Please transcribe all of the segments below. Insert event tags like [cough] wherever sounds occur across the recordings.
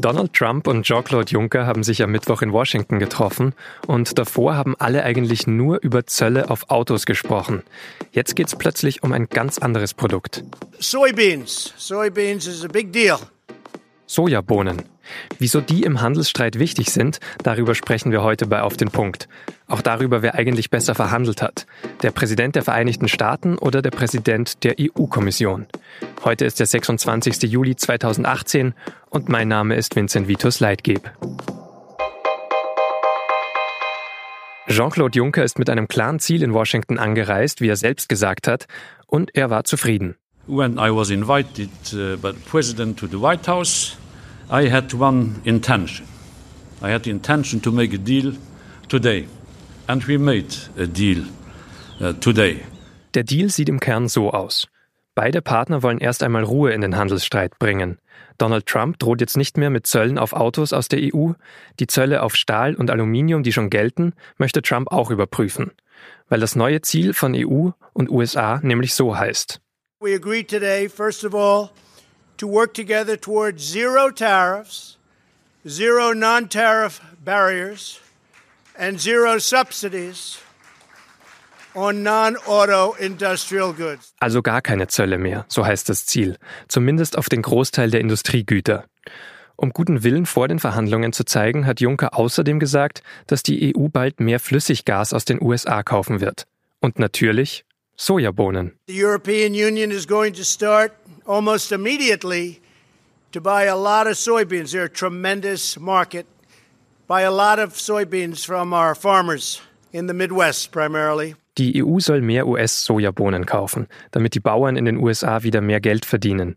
Donald Trump und Jean-Claude Juncker haben sich am Mittwoch in Washington getroffen und davor haben alle eigentlich nur über Zölle auf Autos gesprochen. Jetzt geht es plötzlich um ein ganz anderes Produkt. Soybeans. Soybeans is a big deal. Sojabohnen. Wieso die im Handelsstreit wichtig sind, darüber sprechen wir heute bei Auf den Punkt. Auch darüber, wer eigentlich besser verhandelt hat. Der Präsident der Vereinigten Staaten oder der Präsident der EU-Kommission. Heute ist der 26. Juli 2018 und mein Name ist Vincent Vitus Leitgeb. Jean-Claude Juncker ist mit einem klaren Ziel in Washington angereist, wie er selbst gesagt hat, und er war zufrieden. When I was invited uh, by the president to the White House, I had one intention. I had the intention to make a deal today. And we made a deal uh, today. Der Deal sieht im Kern so aus. Beide Partner wollen erst einmal Ruhe in den Handelsstreit bringen. Donald Trump droht jetzt nicht mehr mit Zöllen auf Autos aus der EU. Die Zölle auf Stahl und Aluminium, die schon gelten, möchte Trump auch überprüfen. Weil das neue Ziel von EU und USA nämlich so heißt. We agreed today, first of all, to work together towards zero tariffs, zero non tariff barriers, and zero subsidies on non-auto industrial goods. Also gar keine Zölle mehr, so heißt das Ziel, zumindest auf den Großteil der Industriegüter. Um guten Willen vor den Verhandlungen zu zeigen, hat Juncker außerdem gesagt, dass die EU bald mehr Flüssiggas aus den USA kaufen wird. Und natürlich Sojabohnen. The European Union is going to start almost immediately to buy a lot of soybeans. They're a tremendous market. Buy a lot of soybeans from our farmers in the Midwest primarily. Die EU soll mehr US-Sojabohnen kaufen, damit die Bauern in den USA wieder mehr Geld verdienen.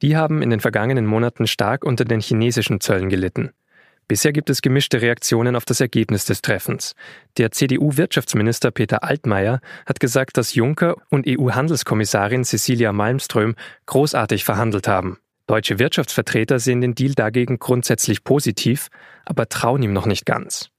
Die haben in den vergangenen Monaten stark unter den chinesischen Zöllen gelitten. Bisher gibt es gemischte Reaktionen auf das Ergebnis des Treffens. Der CDU-Wirtschaftsminister Peter Altmaier hat gesagt, dass Juncker und EU-Handelskommissarin Cecilia Malmström großartig verhandelt haben. Deutsche Wirtschaftsvertreter sehen den Deal dagegen grundsätzlich positiv, aber trauen ihm noch nicht ganz.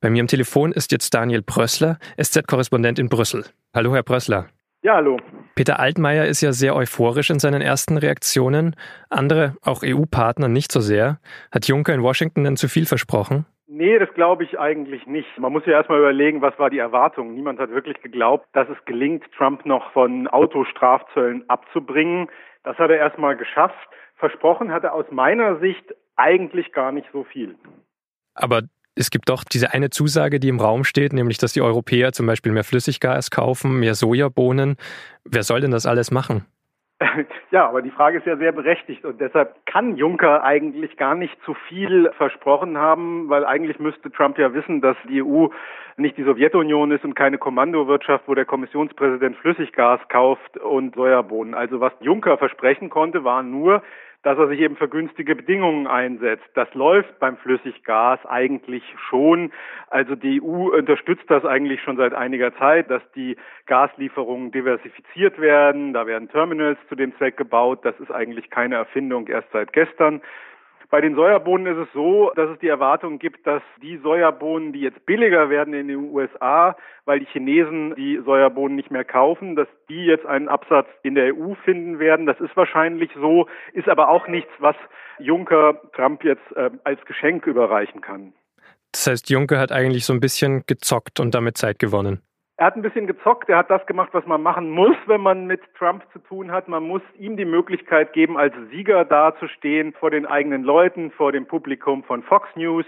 Bei mir am Telefon ist jetzt Daniel Brössler, SZ-Korrespondent in Brüssel. Hallo, Herr Brössler. Ja, hallo. Peter Altmaier ist ja sehr euphorisch in seinen ersten Reaktionen. Andere, auch EU-Partner, nicht so sehr. Hat Juncker in Washington denn zu viel versprochen? Nee, das glaube ich eigentlich nicht. Man muss ja erstmal überlegen, was war die Erwartung. Niemand hat wirklich geglaubt, dass es gelingt, Trump noch von Autostrafzöllen abzubringen. Das hat er erstmal geschafft. Versprochen hat er aus meiner Sicht eigentlich gar nicht so viel. Aber es gibt doch diese eine Zusage, die im Raum steht, nämlich, dass die Europäer zum Beispiel mehr Flüssiggas kaufen, mehr Sojabohnen. Wer soll denn das alles machen? [laughs] Ja, aber die Frage ist ja sehr berechtigt und deshalb kann Juncker eigentlich gar nicht zu viel versprochen haben, weil eigentlich müsste Trump ja wissen, dass die EU nicht die Sowjetunion ist und keine Kommandowirtschaft, wo der Kommissionspräsident Flüssiggas kauft und Sojabohnen. Also was Juncker versprechen konnte, war nur, dass er sich eben für günstige Bedingungen einsetzt. Das läuft beim Flüssiggas eigentlich schon. Also die EU unterstützt das eigentlich schon seit einiger Zeit, dass die Gaslieferungen diversifiziert werden. Da werden Terminals zu dem Zweck gebaut. Das ist eigentlich keine Erfindung erst seit gestern. Bei den Sojabohnen ist es so, dass es die Erwartung gibt, dass die Sojabohnen, die jetzt billiger werden in den USA, weil die Chinesen die Sojabohnen nicht mehr kaufen, dass die jetzt einen Absatz in der EU finden werden. Das ist wahrscheinlich so, ist aber auch nichts, was Juncker Trump jetzt äh, als Geschenk überreichen kann. Das heißt, Juncker hat eigentlich so ein bisschen gezockt und damit Zeit gewonnen. Er hat ein bisschen gezockt, er hat das gemacht, was man machen muss, wenn man mit Trump zu tun hat. Man muss ihm die Möglichkeit geben, als Sieger dazustehen vor den eigenen Leuten, vor dem Publikum von Fox News.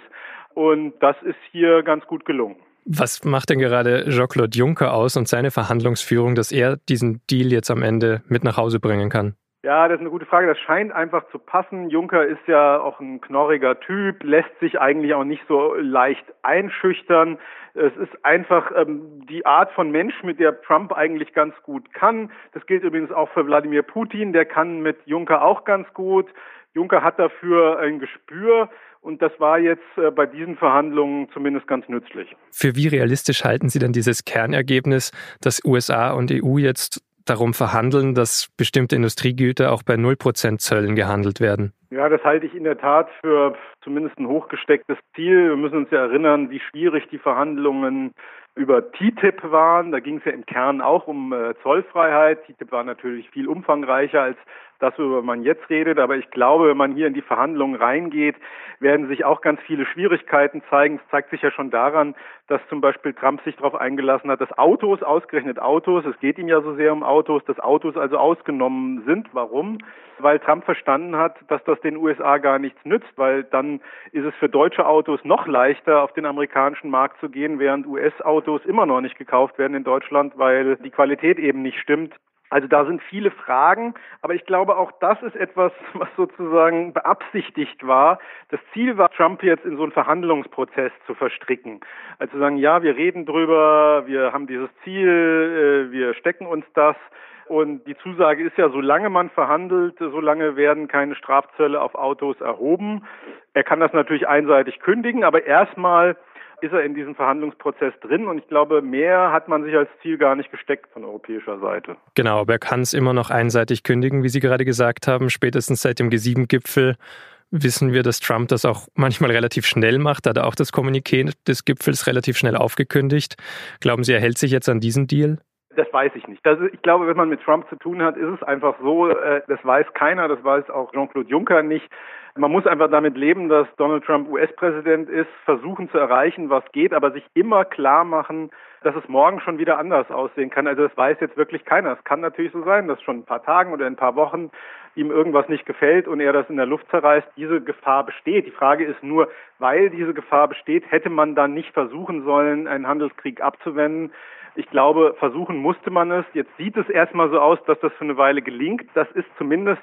Und das ist hier ganz gut gelungen. Was macht denn gerade Jean-Claude Juncker aus und seine Verhandlungsführung, dass er diesen Deal jetzt am Ende mit nach Hause bringen kann? Ja, das ist eine gute Frage. Das scheint einfach zu passen. Juncker ist ja auch ein knorriger Typ, lässt sich eigentlich auch nicht so leicht einschüchtern. Es ist einfach ähm, die Art von Mensch, mit der Trump eigentlich ganz gut kann. Das gilt übrigens auch für Wladimir Putin. Der kann mit Juncker auch ganz gut. Juncker hat dafür ein Gespür. Und das war jetzt äh, bei diesen Verhandlungen zumindest ganz nützlich. Für wie realistisch halten Sie denn dieses Kernergebnis, dass USA und EU jetzt darum verhandeln, dass bestimmte Industriegüter auch bei 0% Zöllen gehandelt werden? Ja, das halte ich in der Tat für zumindest ein hochgestecktes Ziel. Wir müssen uns ja erinnern, wie schwierig die Verhandlungen über TTIP waren. Da ging es ja im Kern auch um äh, Zollfreiheit. TTIP war natürlich viel umfangreicher als das, worüber man jetzt redet. Aber ich glaube, wenn man hier in die Verhandlungen reingeht, werden sich auch ganz viele Schwierigkeiten zeigen. Es zeigt sich ja schon daran, dass zum Beispiel Trump sich darauf eingelassen hat, dass Autos, ausgerechnet Autos, es geht ihm ja so sehr um Autos, dass Autos also ausgenommen sind. Warum? Weil Trump verstanden hat, dass das den USA gar nichts nützt, weil dann ist es für deutsche Autos noch leichter, auf den amerikanischen Markt zu gehen, während US-Autos immer noch nicht gekauft werden in Deutschland, weil die Qualität eben nicht stimmt. Also da sind viele Fragen, aber ich glaube auch das ist etwas, [laughs] was sozusagen beabsichtigt war. Das Ziel war, Trump jetzt in so einen Verhandlungsprozess zu verstricken. Also sagen, ja, wir reden drüber, wir haben dieses Ziel, äh, wir stecken uns das. Und die Zusage ist ja, solange man verhandelt, solange werden keine Strafzölle auf Autos erhoben. Er kann das natürlich einseitig kündigen, aber erstmal ist er in diesem Verhandlungsprozess drin und ich glaube, mehr hat man sich als Ziel gar nicht gesteckt von europäischer Seite. Genau, aber er kann es immer noch einseitig kündigen, wie Sie gerade gesagt haben. Spätestens seit dem G7-Gipfel wissen wir, dass Trump das auch manchmal relativ schnell macht. Da hat er auch das Kommuniqué des Gipfels relativ schnell aufgekündigt. Glauben Sie, er hält sich jetzt an diesen Deal? Das weiß ich nicht. Das, ich glaube, wenn man mit Trump zu tun hat, ist es einfach so, äh, das weiß keiner, das weiß auch Jean-Claude Juncker nicht. Man muss einfach damit leben, dass Donald Trump US-Präsident ist, versuchen zu erreichen, was geht, aber sich immer klar machen, dass es morgen schon wieder anders aussehen kann. Also das weiß jetzt wirklich keiner. Es kann natürlich so sein, dass schon ein paar Tagen oder ein paar Wochen ihm irgendwas nicht gefällt und er das in der Luft zerreißt. Diese Gefahr besteht. Die Frage ist nur, weil diese Gefahr besteht, hätte man dann nicht versuchen sollen, einen Handelskrieg abzuwenden. Ich glaube, versuchen musste man es. Jetzt sieht es erstmal so aus, dass das für eine Weile gelingt. Das ist zumindest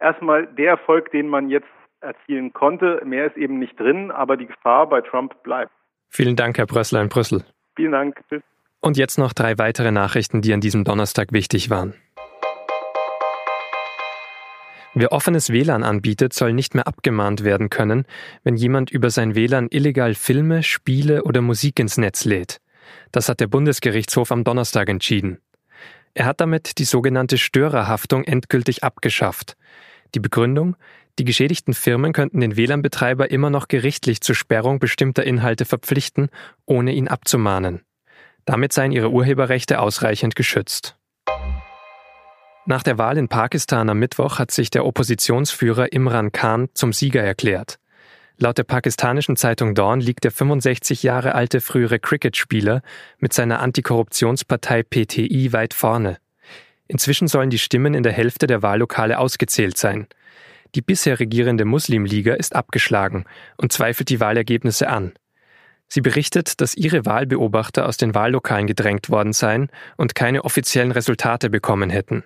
erstmal der Erfolg, den man jetzt erzielen konnte. Mehr ist eben nicht drin, aber die Gefahr bei Trump bleibt. Vielen Dank, Herr Brössler in Brüssel. Vielen Dank. Tschüss. Und jetzt noch drei weitere Nachrichten, die an diesem Donnerstag wichtig waren. Wer offenes WLAN anbietet, soll nicht mehr abgemahnt werden können, wenn jemand über sein WLAN illegal Filme, Spiele oder Musik ins Netz lädt. Das hat der Bundesgerichtshof am Donnerstag entschieden. Er hat damit die sogenannte Störerhaftung endgültig abgeschafft. Die Begründung? Die geschädigten Firmen könnten den WLAN-Betreiber immer noch gerichtlich zur Sperrung bestimmter Inhalte verpflichten, ohne ihn abzumahnen. Damit seien ihre Urheberrechte ausreichend geschützt. Nach der Wahl in Pakistan am Mittwoch hat sich der Oppositionsführer Imran Khan zum Sieger erklärt. Laut der pakistanischen Zeitung Dawn liegt der 65 Jahre alte frühere Cricket-Spieler mit seiner Antikorruptionspartei PTI weit vorne. Inzwischen sollen die Stimmen in der Hälfte der Wahllokale ausgezählt sein. Die bisher regierende Muslimliga ist abgeschlagen und zweifelt die Wahlergebnisse an. Sie berichtet, dass ihre Wahlbeobachter aus den Wahllokalen gedrängt worden seien und keine offiziellen Resultate bekommen hätten.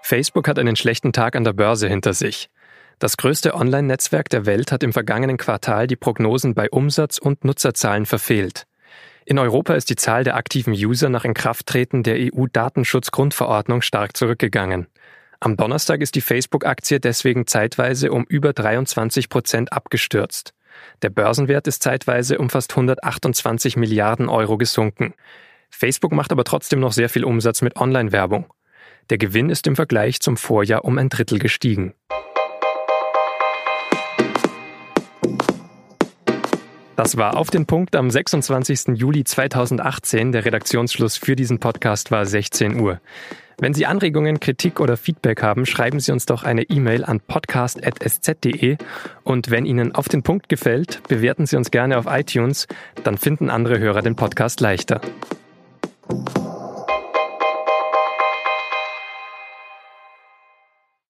Facebook hat einen schlechten Tag an der Börse hinter sich. Das größte Online-Netzwerk der Welt hat im vergangenen Quartal die Prognosen bei Umsatz und Nutzerzahlen verfehlt. In Europa ist die Zahl der aktiven User nach Inkrafttreten der EU-Datenschutzgrundverordnung stark zurückgegangen. Am Donnerstag ist die Facebook-Aktie deswegen zeitweise um über 23 Prozent abgestürzt. Der Börsenwert ist zeitweise um fast 128 Milliarden Euro gesunken. Facebook macht aber trotzdem noch sehr viel Umsatz mit Online-Werbung. Der Gewinn ist im Vergleich zum Vorjahr um ein Drittel gestiegen. Das war auf den Punkt am 26. Juli 2018. Der Redaktionsschluss für diesen Podcast war 16 Uhr. Wenn Sie Anregungen, Kritik oder Feedback haben, schreiben Sie uns doch eine E-Mail an podcast.sz.de und wenn Ihnen auf den Punkt gefällt, bewerten Sie uns gerne auf iTunes, dann finden andere Hörer den Podcast leichter.